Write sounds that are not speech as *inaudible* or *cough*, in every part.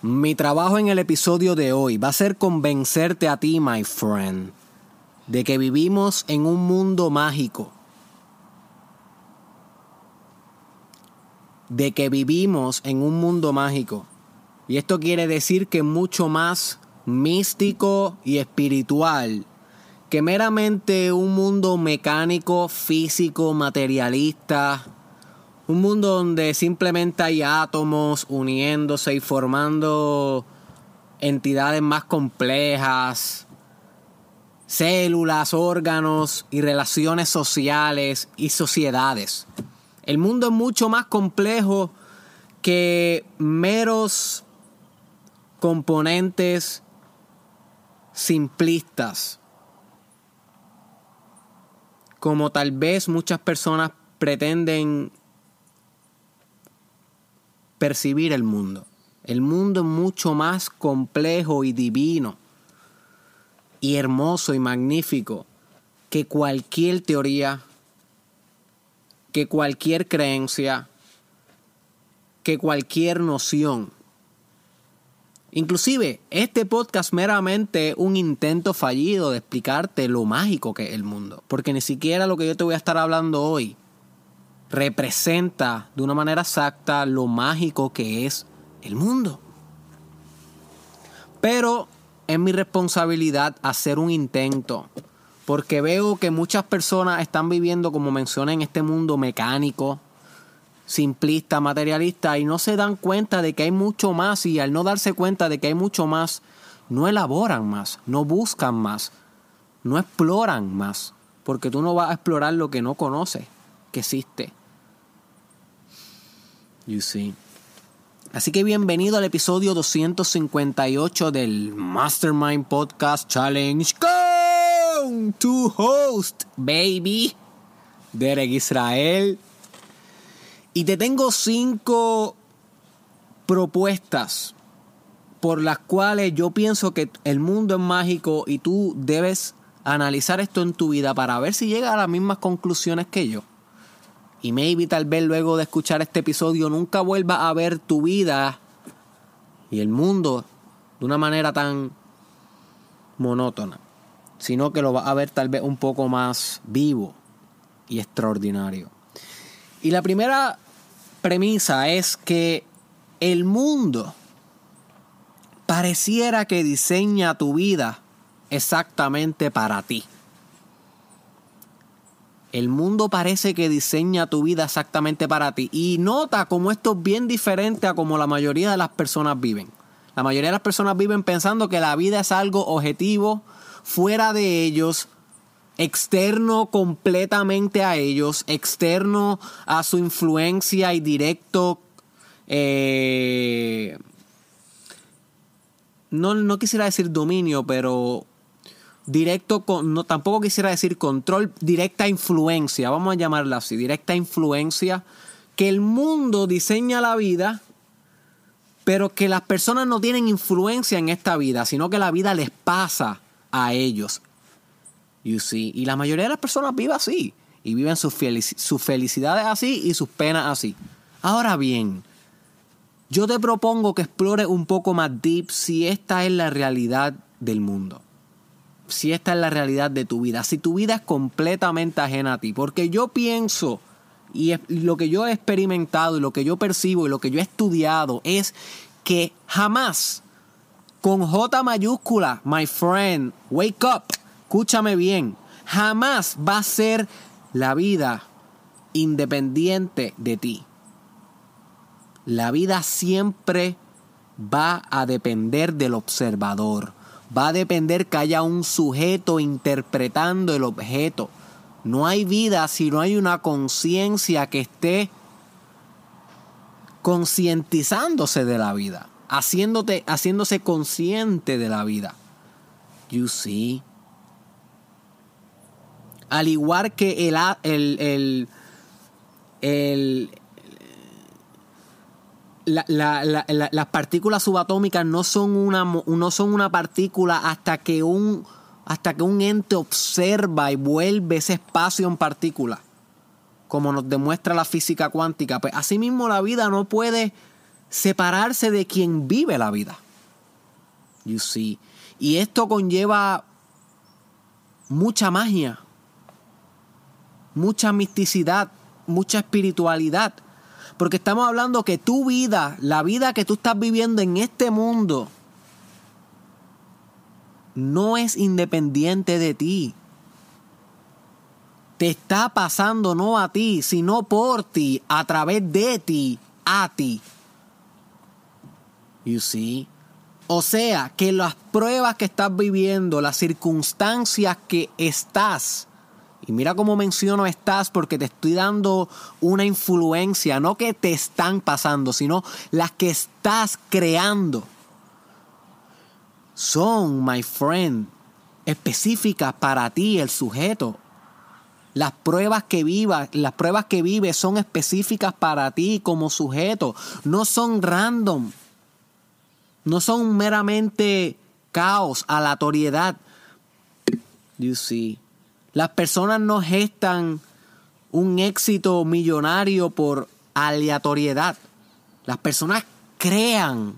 Mi trabajo en el episodio de hoy va a ser convencerte a ti, my friend, de que vivimos en un mundo mágico. De que vivimos en un mundo mágico. Y esto quiere decir que mucho más místico y espiritual que meramente un mundo mecánico, físico, materialista, un mundo donde simplemente hay átomos uniéndose y formando entidades más complejas, células, órganos y relaciones sociales y sociedades. El mundo es mucho más complejo que meros componentes simplistas, como tal vez muchas personas pretenden percibir el mundo. El mundo es mucho más complejo y divino y hermoso y magnífico que cualquier teoría, que cualquier creencia, que cualquier noción. Inclusive, este podcast meramente un intento fallido de explicarte lo mágico que es el mundo, porque ni siquiera lo que yo te voy a estar hablando hoy representa de una manera exacta lo mágico que es el mundo. Pero es mi responsabilidad hacer un intento, porque veo que muchas personas están viviendo, como mencioné, en este mundo mecánico, simplista, materialista, y no se dan cuenta de que hay mucho más, y al no darse cuenta de que hay mucho más, no elaboran más, no buscan más, no exploran más, porque tú no vas a explorar lo que no conoces que existe. You see. Así que bienvenido al episodio 258 del Mastermind Podcast Challenge con tu host, baby, Derek Israel. Y te tengo cinco propuestas por las cuales yo pienso que el mundo es mágico y tú debes analizar esto en tu vida para ver si llegas a las mismas conclusiones que yo y maybe tal vez luego de escuchar este episodio nunca vuelva a ver tu vida y el mundo de una manera tan monótona, sino que lo vas a ver tal vez un poco más vivo y extraordinario. Y la primera premisa es que el mundo pareciera que diseña tu vida exactamente para ti. El mundo parece que diseña tu vida exactamente para ti. Y nota cómo esto es bien diferente a como la mayoría de las personas viven. La mayoría de las personas viven pensando que la vida es algo objetivo, fuera de ellos, externo completamente a ellos, externo a su influencia y directo. Eh, no, no quisiera decir dominio, pero directo, con, no, tampoco quisiera decir control, directa influencia, vamos a llamarla así, directa influencia, que el mundo diseña la vida, pero que las personas no tienen influencia en esta vida, sino que la vida les pasa a ellos. You see? Y la mayoría de las personas viven así, y viven sus, sus felicidades así y sus penas así. Ahora bien, yo te propongo que explores un poco más deep si esta es la realidad del mundo si esta es la realidad de tu vida, si tu vida es completamente ajena a ti. Porque yo pienso, y lo que yo he experimentado, y lo que yo percibo, y lo que yo he estudiado, es que jamás, con J mayúscula, my friend, wake up, escúchame bien, jamás va a ser la vida independiente de ti. La vida siempre va a depender del observador va a depender que haya un sujeto interpretando el objeto. No hay vida si no hay una conciencia que esté concientizándose de la vida, haciéndote, haciéndose consciente de la vida. You see. Al igual que el, el, el, el las partículas subatómicas no son una, no son una partícula hasta que un, hasta que un ente observa y vuelve ese espacio en partícula, como nos demuestra la física cuántica. Pues asimismo la vida no puede separarse de quien vive la vida. You see. Y esto conlleva mucha magia, mucha misticidad, mucha espiritualidad. Porque estamos hablando que tu vida, la vida que tú estás viviendo en este mundo, no es independiente de ti. Te está pasando no a ti, sino por ti, a través de ti, a ti. You see? O sea, que las pruebas que estás viviendo, las circunstancias que estás, y mira cómo menciono estás porque te estoy dando una influencia, no que te están pasando, sino las que estás creando. Son, my friend, específicas para ti, el sujeto. Las pruebas que vivas, las pruebas que vives son específicas para ti como sujeto, no son random. No son meramente caos, aleatoriedad. You see. Las personas no gestan un éxito millonario por aleatoriedad. Las personas crean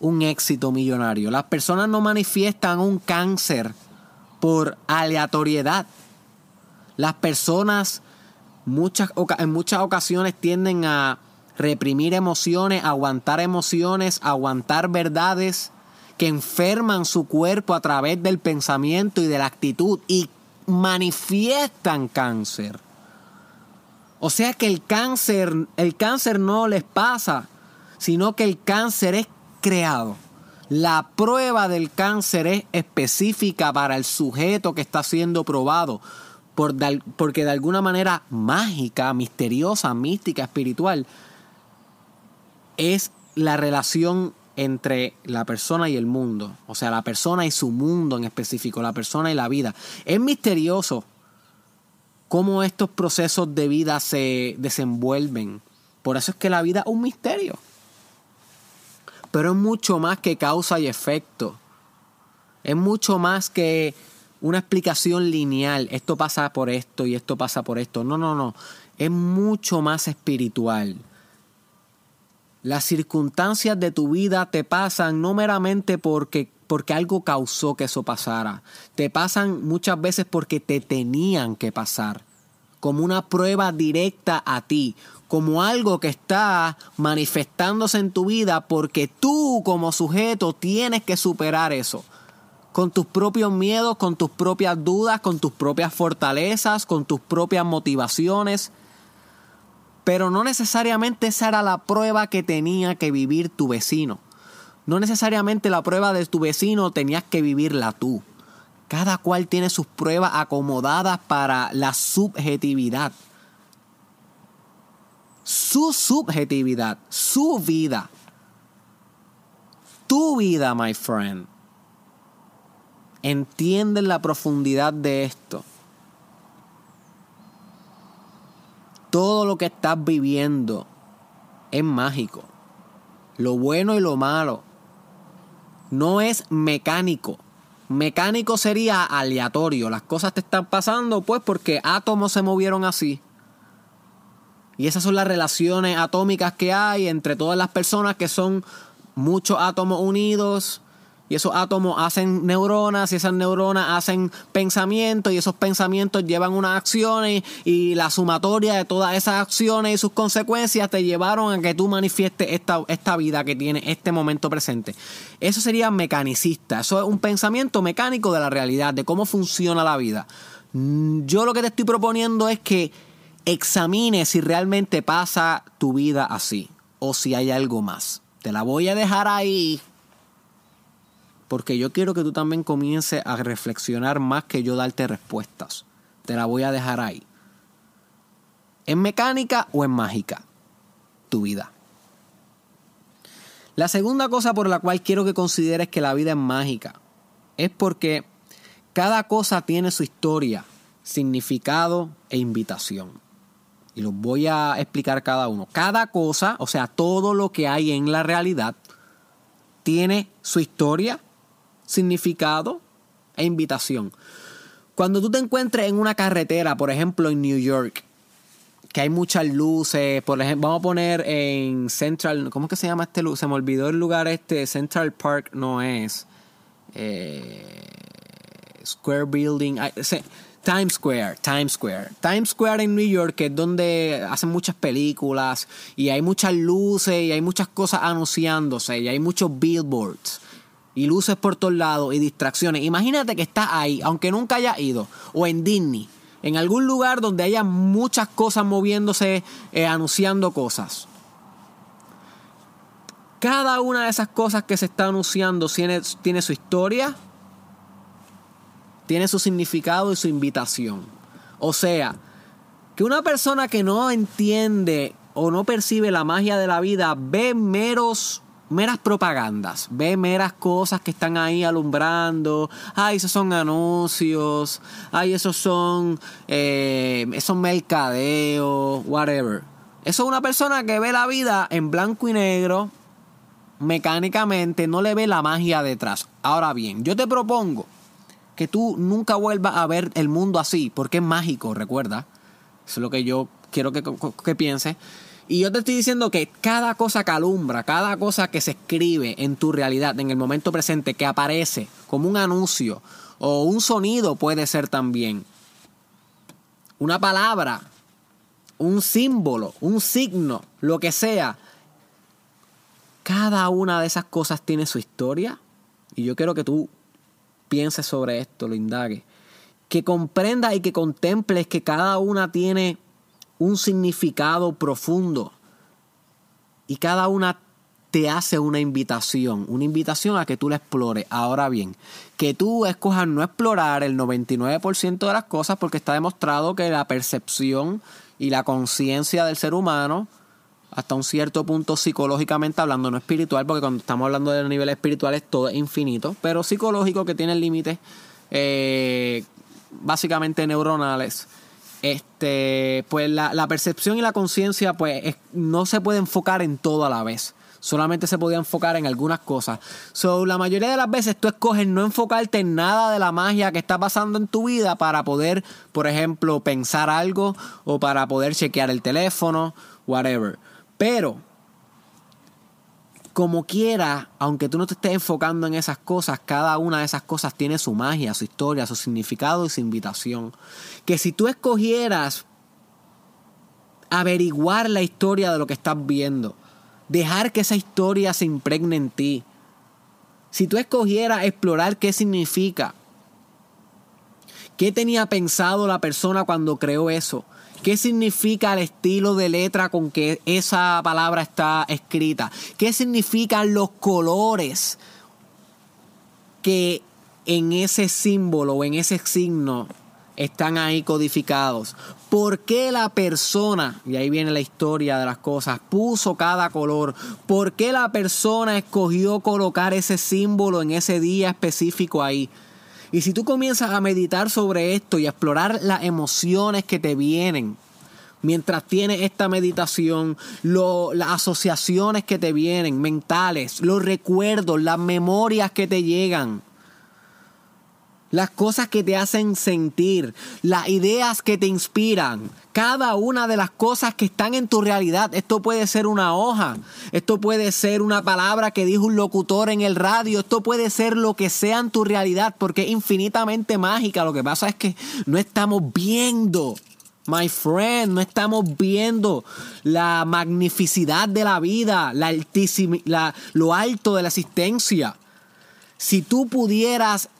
un éxito millonario. Las personas no manifiestan un cáncer por aleatoriedad. Las personas muchas, en muchas ocasiones tienden a reprimir emociones, aguantar emociones, aguantar verdades que enferman su cuerpo a través del pensamiento y de la actitud y manifiestan cáncer. O sea que el cáncer, el cáncer no les pasa, sino que el cáncer es creado. La prueba del cáncer es específica para el sujeto que está siendo probado, por, porque de alguna manera mágica, misteriosa, mística, espiritual, es la relación entre la persona y el mundo, o sea, la persona y su mundo en específico, la persona y la vida. Es misterioso cómo estos procesos de vida se desenvuelven. Por eso es que la vida es un misterio. Pero es mucho más que causa y efecto. Es mucho más que una explicación lineal. Esto pasa por esto y esto pasa por esto. No, no, no. Es mucho más espiritual. Las circunstancias de tu vida te pasan no meramente porque, porque algo causó que eso pasara. Te pasan muchas veces porque te tenían que pasar. Como una prueba directa a ti. Como algo que está manifestándose en tu vida porque tú como sujeto tienes que superar eso con tus propios miedos, con tus propias dudas, con tus propias fortalezas, con tus propias motivaciones. Pero no necesariamente esa era la prueba que tenía que vivir tu vecino. No necesariamente la prueba de tu vecino tenías que vivirla tú. Cada cual tiene sus pruebas acomodadas para la subjetividad. Su subjetividad, su vida. Tu vida, my friend. Entienden la profundidad de esto. Todo lo que estás viviendo es mágico. Lo bueno y lo malo. No es mecánico. Mecánico sería aleatorio. Las cosas te están pasando pues porque átomos se movieron así. Y esas son las relaciones atómicas que hay entre todas las personas que son muchos átomos unidos y esos átomos hacen neuronas y esas neuronas hacen pensamientos y esos pensamientos llevan unas acciones y la sumatoria de todas esas acciones y sus consecuencias te llevaron a que tú manifiestes esta, esta vida que tiene este momento presente. Eso sería mecanicista, eso es un pensamiento mecánico de la realidad, de cómo funciona la vida. Mm, yo lo que te estoy proponiendo es que examines si realmente pasa tu vida así o si hay algo más. Te la voy a dejar ahí porque yo quiero que tú también comiences a reflexionar más que yo darte respuestas. Te la voy a dejar ahí. ¿Es mecánica o es mágica tu vida? La segunda cosa por la cual quiero que consideres que la vida es mágica es porque cada cosa tiene su historia, significado e invitación. Y los voy a explicar cada uno. Cada cosa, o sea, todo lo que hay en la realidad, tiene su historia, significado e invitación. Cuando tú te encuentres en una carretera, por ejemplo en New York, que hay muchas luces. Por ejemplo, vamos a poner en Central, ¿cómo es que se llama este lugar? Se me olvidó el lugar este, Central Park no es. Eh, Square Building. Times Square, Times Square. Times Square en New York, que es donde hacen muchas películas y hay muchas luces y hay muchas cosas anunciándose y hay muchos billboards y luces por todos lados y distracciones. Imagínate que estás ahí, aunque nunca hayas ido, o en Disney, en algún lugar donde haya muchas cosas moviéndose, eh, anunciando cosas. Cada una de esas cosas que se está anunciando tiene, tiene su historia, tiene su significado y su invitación. O sea, que una persona que no entiende o no percibe la magia de la vida ve meros meras propagandas, ve meras cosas que están ahí alumbrando, ay, esos son anuncios, ay, esos son, eh, esos mercadeos, whatever. Eso es una persona que ve la vida en blanco y negro, mecánicamente, no le ve la magia detrás. Ahora bien, yo te propongo que tú nunca vuelvas a ver el mundo así, porque es mágico, recuerda. Eso es lo que yo quiero que, que pienses. Y yo te estoy diciendo que cada cosa que alumbra, cada cosa que se escribe en tu realidad, en el momento presente, que aparece como un anuncio o un sonido puede ser también. Una palabra, un símbolo, un signo, lo que sea. Cada una de esas cosas tiene su historia. Y yo quiero que tú pienses sobre esto, lo indagues. Que comprendas y que contemples que cada una tiene un significado profundo. Y cada una te hace una invitación, una invitación a que tú la explores. Ahora bien, que tú escojas no explorar el 99% de las cosas porque está demostrado que la percepción y la conciencia del ser humano, hasta un cierto punto psicológicamente hablando, no espiritual, porque cuando estamos hablando de niveles espirituales todo es infinito, pero psicológico que tiene límites eh, básicamente neuronales este, pues la, percepción y la conciencia pues no se puede enfocar en todo a la vez. Solamente se podía enfocar en algunas cosas. So, la mayoría de las veces tú escoges no enfocarte en nada de la magia que está pasando en tu vida para poder, por ejemplo, pensar algo o para poder chequear el teléfono, whatever. Pero como quiera, aunque tú no te estés enfocando en esas cosas, cada una de esas cosas tiene su magia, su historia, su significado y su invitación. Que si tú escogieras averiguar la historia de lo que estás viendo, dejar que esa historia se impregne en ti, si tú escogieras explorar qué significa, qué tenía pensado la persona cuando creó eso, ¿Qué significa el estilo de letra con que esa palabra está escrita? ¿Qué significan los colores que en ese símbolo o en ese signo están ahí codificados? ¿Por qué la persona, y ahí viene la historia de las cosas, puso cada color? ¿Por qué la persona escogió colocar ese símbolo en ese día específico ahí? Y si tú comienzas a meditar sobre esto y a explorar las emociones que te vienen mientras tienes esta meditación, las asociaciones que te vienen, mentales, los recuerdos, las memorias que te llegan, las cosas que te hacen sentir, las ideas que te inspiran, cada una de las cosas que están en tu realidad. Esto puede ser una hoja, esto puede ser una palabra que dijo un locutor en el radio, esto puede ser lo que sea en tu realidad, porque es infinitamente mágica. Lo que pasa es que no estamos viendo. My friend, no estamos viendo la magnificidad de la vida, la, la lo alto de la existencia. Si tú pudieras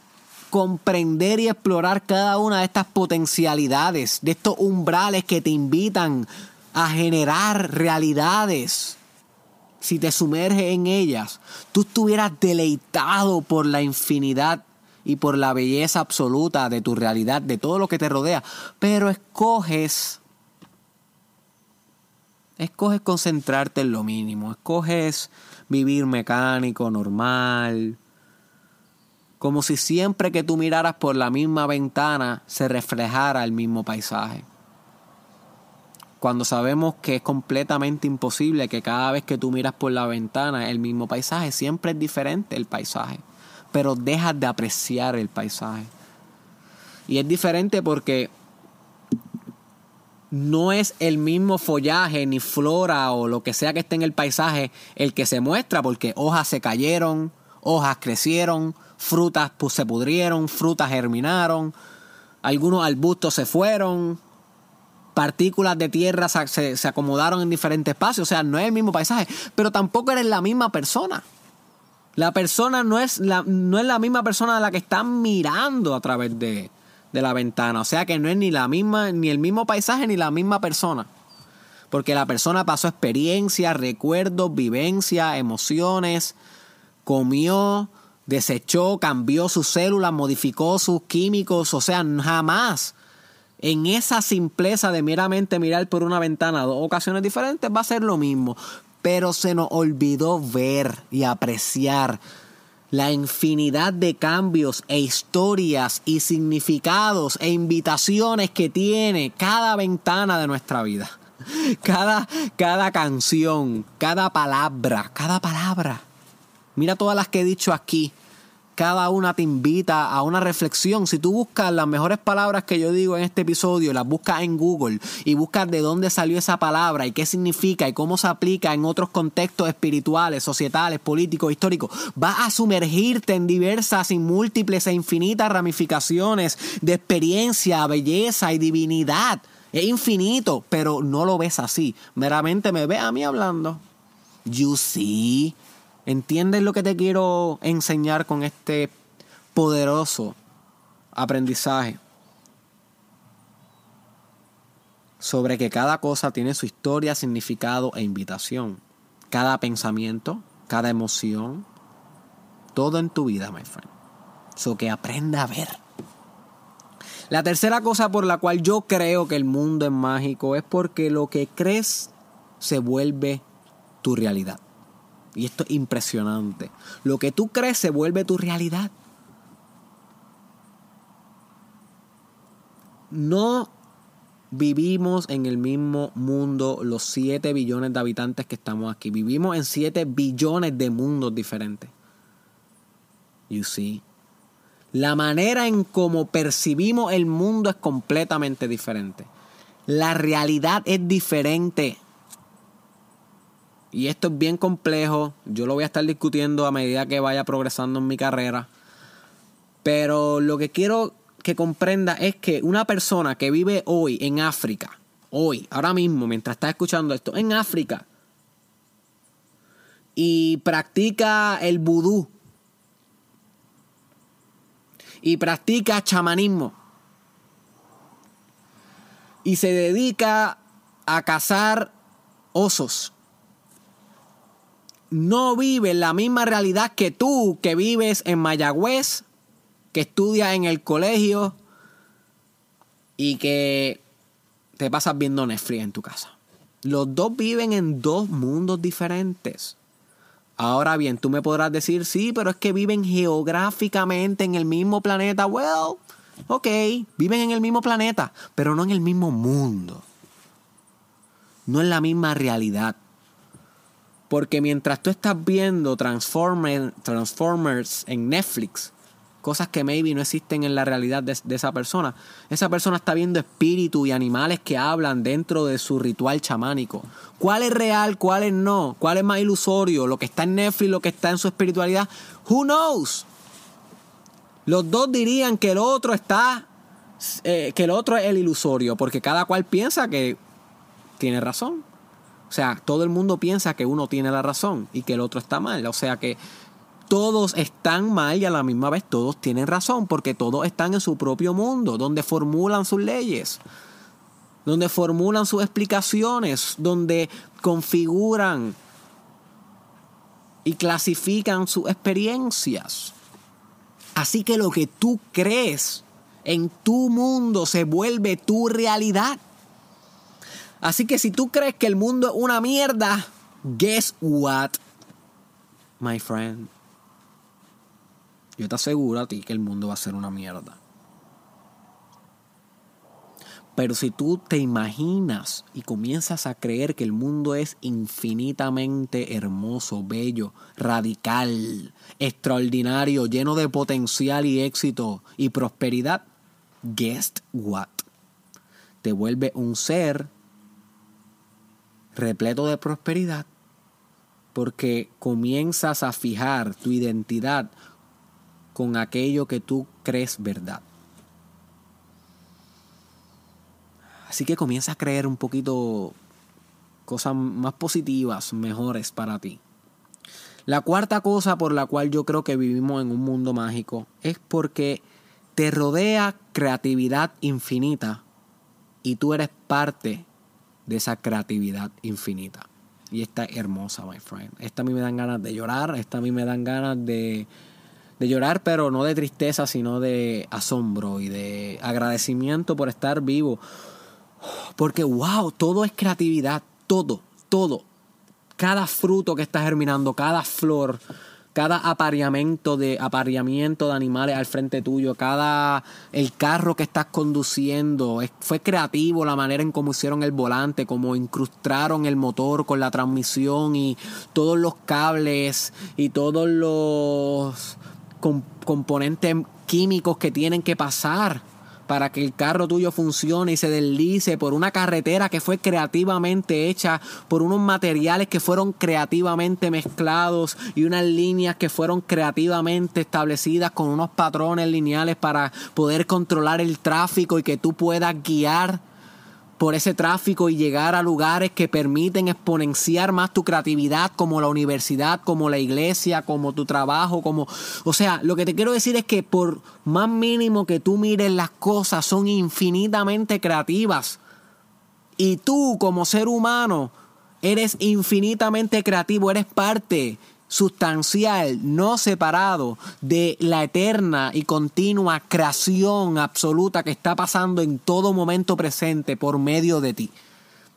comprender y explorar cada una de estas potencialidades, de estos umbrales que te invitan a generar realidades, si te sumerges en ellas, tú estuvieras deleitado por la infinidad y por la belleza absoluta de tu realidad, de todo lo que te rodea, pero escoges escoges concentrarte en lo mínimo, escoges vivir mecánico, normal, como si siempre que tú miraras por la misma ventana se reflejara el mismo paisaje. Cuando sabemos que es completamente imposible que cada vez que tú miras por la ventana el mismo paisaje, siempre es diferente el paisaje, pero dejas de apreciar el paisaje. Y es diferente porque no es el mismo follaje ni flora o lo que sea que esté en el paisaje el que se muestra porque hojas se cayeron, hojas crecieron, frutas se pudrieron, frutas germinaron, algunos arbustos se fueron, partículas de tierra se, se, acomodaron en diferentes espacios, o sea, no es el mismo paisaje, pero tampoco eres la misma persona. La persona no es la, no es la misma persona a la que están mirando a través de, de la ventana. O sea que no es ni la misma, ni el mismo paisaje, ni la misma persona. Porque la persona pasó experiencias, recuerdos, vivencias, emociones, comió, desechó, cambió sus células, modificó sus químicos. O sea, jamás en esa simpleza de meramente mirar por una ventana dos ocasiones diferentes va a ser lo mismo. Pero se nos olvidó ver y apreciar la infinidad de cambios e historias y significados e invitaciones que tiene cada ventana de nuestra vida. *laughs* Cada, cada canción, cada palabra, cada palabra. Mira todas las que he dicho aquí cada una te invita a una reflexión. Si tú buscas las mejores palabras que yo digo en este episodio, las buscas en Google y buscas de dónde salió esa palabra y qué significa y cómo se aplica en otros contextos espirituales, societales, políticos, históricos, vas a sumergirte en diversas y múltiples e infinitas ramificaciones de experiencia, belleza y divinidad. Es infinito, pero no lo ves así. Meramente me ve a mí hablando. You see. ¿Entiendes lo que te quiero enseñar con este poderoso aprendizaje? Sobre que cada cosa tiene su historia, significado e invitación. Cada pensamiento, cada emoción, todo en tu vida, my friend. So que aprenda a ver. La tercera cosa por la cual yo creo que el mundo es mágico es porque lo que crees se vuelve tu realidad. Y esto es impresionante. Lo que tú crees se vuelve tu realidad. No vivimos en el mismo mundo los 7 billones de habitantes que estamos aquí. Vivimos en 7 billones de mundos diferentes. You see. La manera en cómo percibimos el mundo es completamente diferente. La realidad es diferente. Y esto es bien complejo. Yo lo voy a estar discutiendo a medida que vaya progresando en mi carrera. Pero lo que quiero que comprenda es que una persona que vive hoy en África, hoy, ahora mismo, mientras está escuchando esto, en África, y practica el vudú, y practica chamanismo, y se dedica a cazar osos, no vive la misma realidad que tú, que vives en Mayagüez, que estudias en el colegio y que te pasas viendo Netflix en tu casa. Los dos viven en dos mundos diferentes. Ahora bien, tú me podrás decir, sí, pero es que viven geográficamente en el mismo planeta. Well, ok, viven en el mismo planeta, pero no en el mismo mundo. No en la misma realidad. Porque mientras tú estás viendo Transformers en Netflix, cosas que maybe no existen en la realidad de, esa persona, esa persona está viendo espíritus y animales que hablan dentro de su ritual chamánico. ¿Cuál es real? ¿Cuál es no? ¿Cuál es más ilusorio? ¿Lo que está en Netflix? ¿Lo que está en su espiritualidad? Who knows? Los dos dirían que el otro está. Eh, que el otro es el ilusorio, porque cada cual piensa que tiene razón. O sea, todo el mundo piensa que uno tiene la razón y que el otro está mal. O sea que todos están mal y a la misma vez todos tienen razón porque todos están en su propio mundo, donde formulan sus leyes, donde formulan sus explicaciones, donde configuran y clasifican sus experiencias. Así que lo que tú crees en tu mundo se vuelve tu realidad. Así que si tú crees que el mundo es una mierda, guess what, my friend? Yo te aseguro a ti que el mundo va a ser una mierda. Pero si tú te imaginas y comienzas a creer que el mundo es infinitamente hermoso, bello, radical, extraordinario, lleno de potencial y éxito y prosperidad, guess what? te vuelve un ser repleto de prosperidad porque comienzas a fijar tu identidad con aquello que tú crees verdad. Así que comienza a creer un poquito cosas más positivas, mejores para ti. La cuarta cosa por la cual yo creo que vivimos en un mundo mágico es porque te rodea creatividad infinita y tú eres parte de esa creatividad infinita. Y esta es hermosa, my friend. Esta a mí me dan ganas de llorar, esta a mí me dan ganas de, de llorar, pero no de tristeza, sino de asombro y de agradecimiento por estar vivo. Porque, wow, todo es creatividad, todo, todo. Cada fruto que está germinando, cada flor, cada apareamiento de apareamiento de animales al frente tuyo, cada el carro que estás conduciendo, fue creativo la manera en cómo hicieron el volante, cómo incrustaron el motor con la transmisión y todos los cables y todos los componentes químicos que tienen que pasar para que el carro tuyo funcione y se deslice por una carretera que fue creativamente hecha, por unos materiales que fueron creativamente mezclados y unas líneas que fueron creativamente establecidas con unos patrones lineales para poder controlar el tráfico y que tú puedas guiar por ese tráfico y llegar a lugares que permiten exponenciar más tu creatividad, como la universidad, como la iglesia, como tu trabajo, como... O sea, lo que te quiero decir es que por más mínimo que tú mires las cosas, son infinitamente creativas. Y tú como ser humano eres infinitamente creativo, eres parte sustancial, no separado de la eterna y continua creación absoluta que está pasando en todo momento presente por medio de ti.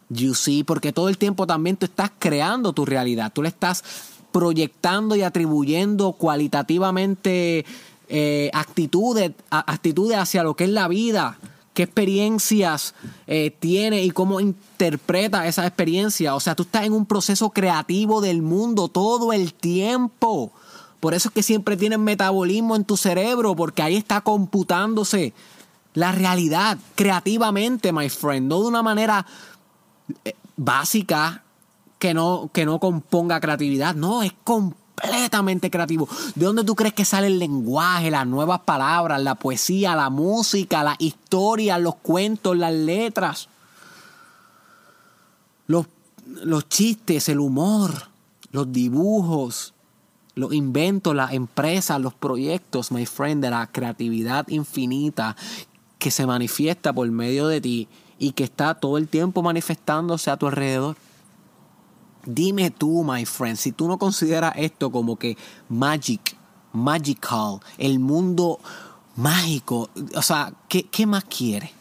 You see, porque todo el tiempo también tú estás creando tu realidad, tú le estás proyectando y atribuyendo cualitativamente eh, actitudes, actitudes hacia lo que es la vida qué experiencias eh, tiene y cómo interpreta esa experiencia. O sea, tú estás en un proceso creativo del mundo todo el tiempo. Por eso es que siempre tienes metabolismo en tu cerebro, porque ahí está computándose la realidad creativamente, my friend, no de una manera eh, básica que no, que no componga creatividad, no, es completamente creativo. ¿De dónde tú crees que sale el lenguaje, las nuevas palabras, la poesía, la música, la historia, los cuentos, las letras? Los, los chistes, el humor, los dibujos, los inventos, las empresas, los proyectos, my friend, de la creatividad infinita que se manifiesta por medio de ti y que está todo el tiempo manifestándose a tu alrededor. Dime tú, my friend, si tú no consideras esto como que magic, magical, el mundo mágico, o sea, ¿qué, qué más quiere?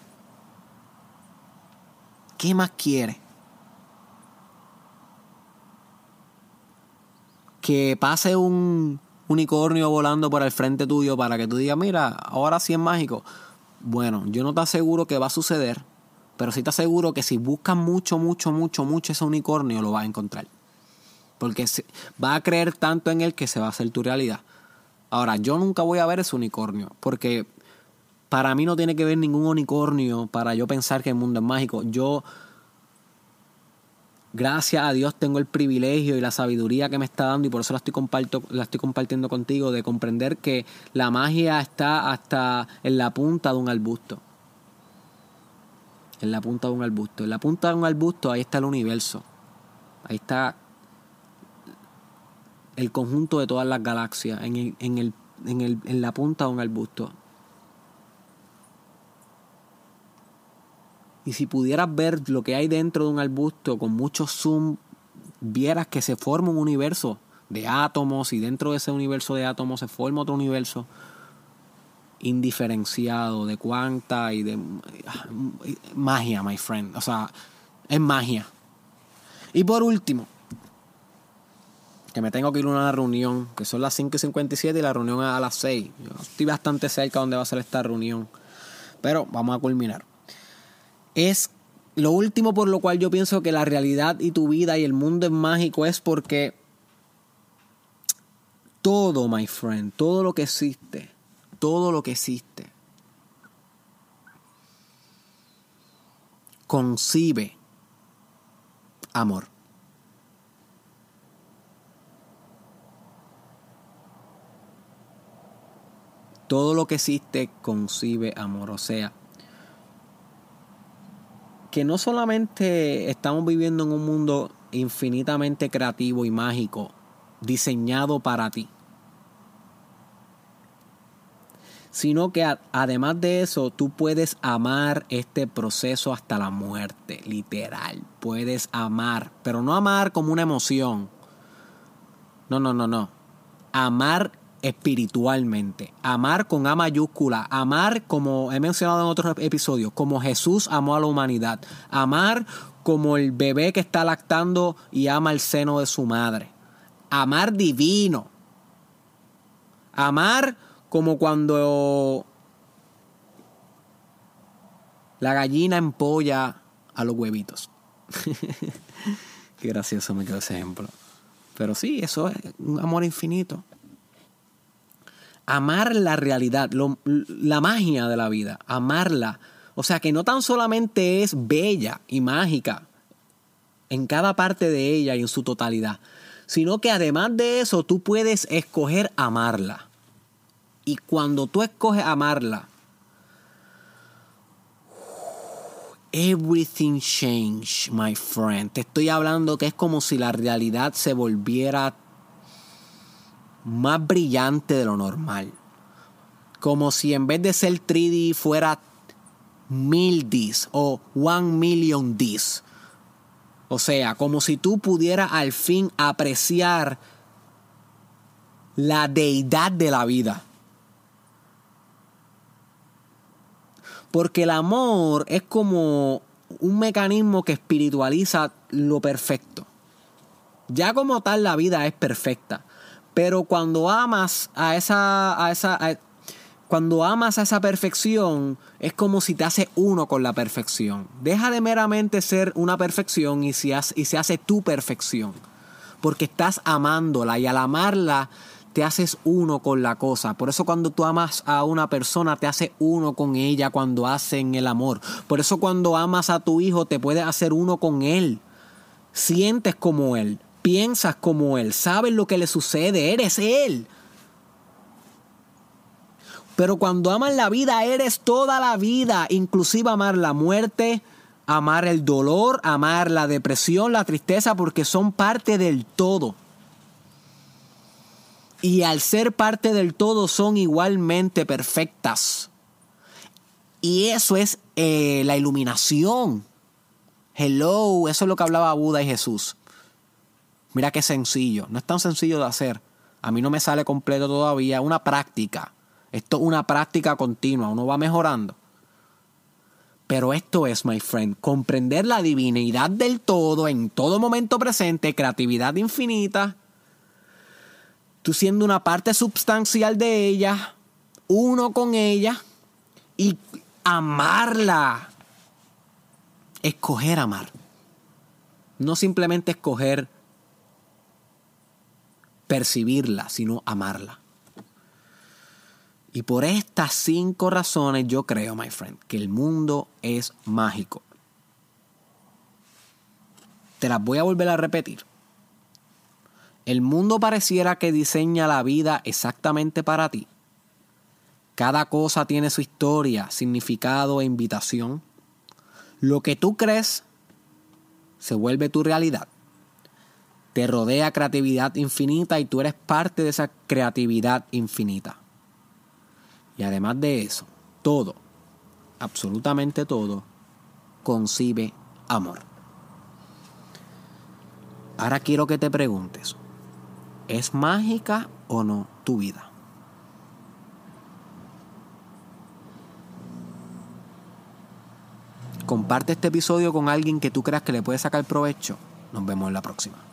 ¿Qué más quiere? Que pase un unicornio volando por el frente tuyo para que tú digas, mira, ahora sí es mágico. Bueno, yo no te aseguro que va a suceder, pero sí te aseguro que si buscas mucho, mucho, mucho, mucho ese unicornio, lo vas a encontrar. Porque va a creer tanto en él que se va a hacer tu realidad. Ahora, yo nunca voy a ver ese unicornio, porque para mí no tiene que ver ningún unicornio para yo pensar que el mundo es mágico. Yo, gracias a Dios, tengo el privilegio y la sabiduría que me está dando y por eso la estoy, la estoy compartiendo contigo, de comprender que la magia está hasta en la punta de un arbusto en la punta de un arbusto. En la punta de un arbusto ahí está el universo. Ahí está el conjunto de todas las galaxias en, el, en, el, en, el, en la punta de un arbusto. Y si pudieras ver lo que hay dentro de un arbusto con mucho zoom, vieras que se forma un universo de átomos y dentro de ese universo de átomos se forma otro universo indiferenciado de cuánta y de magia, my friend. O sea, es magia. Y por último, que me tengo que ir a una reunión, que son las 5.57 y la reunión a las 6. Yo estoy bastante cerca donde va a ser esta reunión. Pero vamos a culminar. Es lo último por lo cual yo pienso que la realidad y tu vida y el mundo es mágico es porque todo, my friend, todo lo que existe, todo lo que existe. concibe amor. Todo lo que existe concibe amor. O sea, que no solamente estamos viviendo en un mundo infinitamente creativo y mágico, diseñado para ti, sino que además de eso, tú puedes amar este proceso hasta la muerte, literal. Puedes amar, pero no amar como una emoción. No, no, no, no. Amar espiritualmente. Amar con A mayúscula. Amar, como he mencionado en otros episodios, como Jesús amó a la humanidad. Amar como el bebé que está lactando y ama el seno de su madre. Amar divino. Amar como cuando la gallina empolla a los huevitos. *laughs* Qué gracioso me quedó ese ejemplo. Pero sí, eso es un amor infinito. Amar la realidad, la magia de la vida, amarla. O sea que no tan solamente es bella y mágica en cada parte de ella y en su totalidad, sino que además de eso tú puedes escoger amarla. Y cuando tú escoges amarla, everything change, my friend. Te estoy hablando que es como si la realidad se volviera más brillante de lo normal. Como si en vez de ser 3D fuera mil Ds o one million Ds. O sea, como si tú pudieras al fin apreciar la deidad de la vida. Porque el amor es como un mecanismo que espiritualiza lo perfecto. Ya como tal la vida es perfecta. Pero cuando amas a esa, a esa, cuando amas a esa perfección, es como si te hace uno con la perfección. Deja de meramente ser una perfección y se y se hace tu perfección. Porque estás amándola y al amarla te haces uno con la cosa. Por eso cuando tú amas a una persona, te hace uno con ella cuando hacen el amor. Por eso cuando amas a tu hijo, te puedes hacer uno con él. Sientes como él, piensas como él, sabes lo que le sucede, eres él. Pero cuando amas la vida, eres toda la vida, inclusive amar la muerte, amar el dolor, amar la depresión, la tristeza, porque son parte del todo y al ser parte del todo son igualmente perfectas. Y eso es eh, la iluminación. Hello, eso es lo que hablaba Buda y Jesús. Mira qué sencillo, no es tan sencillo de hacer. A mí no me sale completo todavía, una práctica. Esto es una práctica continua, uno va mejorando. Pero esto es, my friend, comprender la divinidad del todo en todo momento presente, creatividad infinita, tú siendo una parte substancial de ella, uno con ella y amarla. Escoger amar. No simplemente escoger percibirla, sino amarla. Y por estas cinco razones yo creo, my friend, que el mundo es mágico. Te las voy a volver a repetir. El mundo pareciera que diseña la vida exactamente para ti. Cada cosa tiene su historia, significado e invitación. Lo que tú crees se vuelve tu realidad. Te rodea creatividad infinita y tú eres parte de esa creatividad infinita. Y además de eso, todo, absolutamente todo, concibe amor. Ahora quiero que te preguntes, ¿Es mágica o no tu vida? Comparte este episodio con alguien que tú creas que le puede sacar provecho. Nos vemos en la próxima.